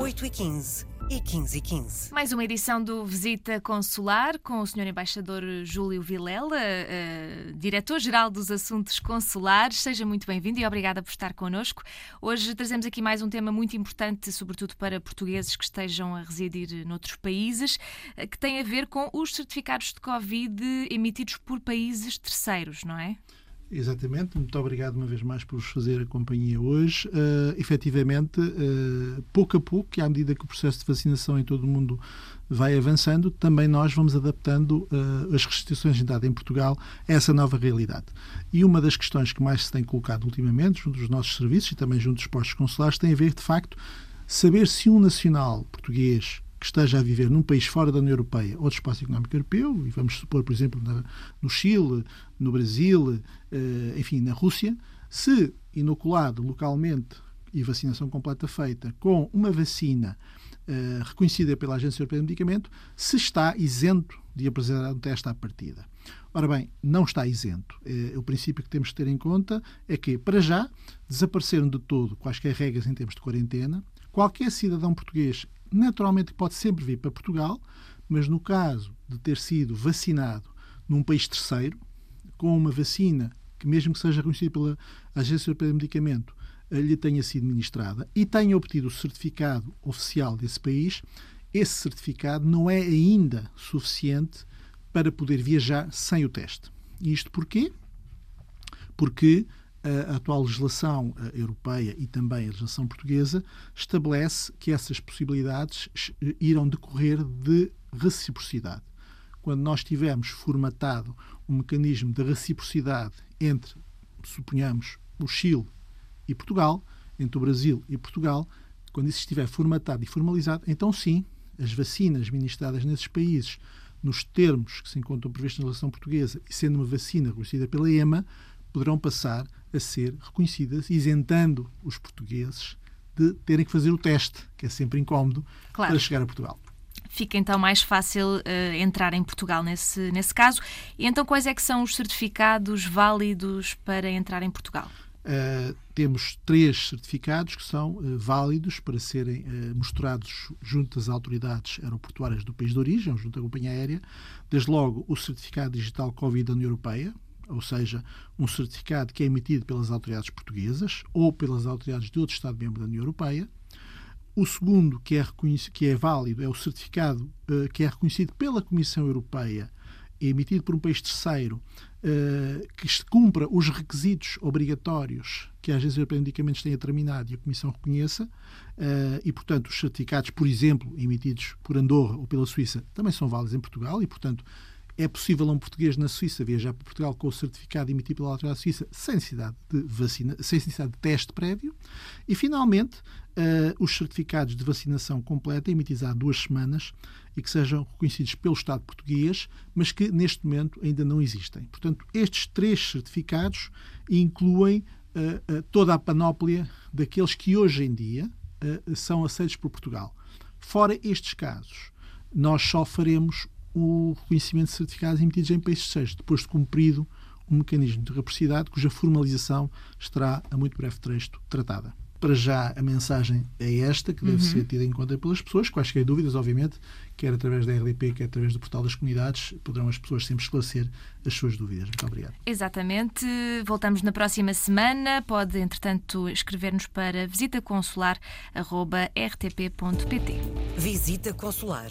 8h15 e 15 e 15. Mais uma edição do Visita Consular com o Sr. Embaixador Júlio Vilela, uh, Diretor-Geral dos Assuntos Consulares. Seja muito bem-vindo e obrigada por estar connosco. Hoje trazemos aqui mais um tema muito importante, sobretudo para portugueses que estejam a residir noutros países, uh, que tem a ver com os certificados de Covid emitidos por países terceiros, não é? Exatamente, muito obrigado uma vez mais por vos fazer a companhia hoje. Uh, efetivamente, uh, pouco a pouco, e à medida que o processo de vacinação em todo o mundo vai avançando, também nós vamos adaptando uh, as restrições de entrada em Portugal a essa nova realidade. E uma das questões que mais se tem colocado ultimamente, junto dos nossos serviços e também junto dos postos consulares, tem a ver, de facto, saber se um nacional português que esteja a viver num país fora da União Europeia ou do Espaço Económico Europeu, e vamos supor, por exemplo, na, no Chile, no Brasil, eh, enfim, na Rússia, se inoculado localmente e vacinação completa feita com uma vacina eh, reconhecida pela Agência Europeia de Medicamento, se está isento de apresentar um teste à partida. Ora bem, não está isento. Eh, o princípio que temos de ter em conta é que, para já, desapareceram de todo quaisquer regras em termos de quarentena. Qualquer cidadão português naturalmente pode sempre vir para Portugal, mas no caso de ter sido vacinado num país terceiro, com uma vacina que, mesmo que seja reconhecida pela Agência Europeia de Medicamento, eh, lhe tenha sido ministrada e tenha obtido o certificado oficial desse país, esse certificado não é ainda suficiente para poder viajar sem o teste. Isto porquê? Porque a atual legislação eh, europeia e também a legislação portuguesa estabelece que essas possibilidades eh, irão decorrer de reciprocidade. Quando nós tivermos formatado um mecanismo de reciprocidade entre, suponhamos, o Chile e Portugal, entre o Brasil e Portugal, quando isso estiver formatado e formalizado, então sim, as vacinas ministradas nesses países, nos termos que se encontram previstos na legislação portuguesa e sendo uma vacina reconhecida pela EMA, poderão passar a ser reconhecidas, isentando os portugueses de terem que fazer o teste, que é sempre incómodo, claro. para chegar a Portugal. Fica então mais fácil uh, entrar em Portugal nesse, nesse caso. E então, quais é que são os certificados válidos para entrar em Portugal? Uh, temos três certificados que são uh, válidos para serem uh, mostrados junto às autoridades aeroportuárias do país de origem, junto à companhia aérea. Desde logo, o certificado digital Covid da União Europeia, ou seja, um certificado que é emitido pelas autoridades portuguesas ou pelas autoridades de outro Estado-membro da União Europeia. O segundo, que é, que é válido, é o certificado uh, que é reconhecido pela Comissão Europeia e emitido por um país terceiro uh, que cumpra os requisitos obrigatórios que a Agência Europeia de Medicamentos tenha terminado e a Comissão reconheça. Uh, e, portanto, os certificados, por exemplo, emitidos por Andorra ou pela Suíça, também são válidos em Portugal e, portanto, é possível a um português na Suíça viajar para Portugal com o certificado emitido pela autoridade suíça sem necessidade de vacina, sem necessidade de teste prévio. E, finalmente, uh, os certificados de vacinação completa emitidos há duas semanas e que sejam reconhecidos pelo Estado português, mas que neste momento ainda não existem. Portanto, estes três certificados incluem uh, uh, toda a panóplia daqueles que hoje em dia são aceitos por Portugal. Fora estes casos, nós só faremos o reconhecimento de certificados emitidos em países terceiros, depois de cumprido um mecanismo de reciprocidade cuja formalização estará a muito breve trecho tratada. Para já, a mensagem é esta, que deve uhum. ser tida em conta pelas pessoas. Quaisquer dúvidas, obviamente, quer através da RDP, quer através do portal das comunidades, poderão as pessoas sempre esclarecer as suas dúvidas. Muito obrigado. Exatamente. Voltamos na próxima semana. Pode, entretanto, escrever-nos para visitaconsular.rtp.pt. Visita Consular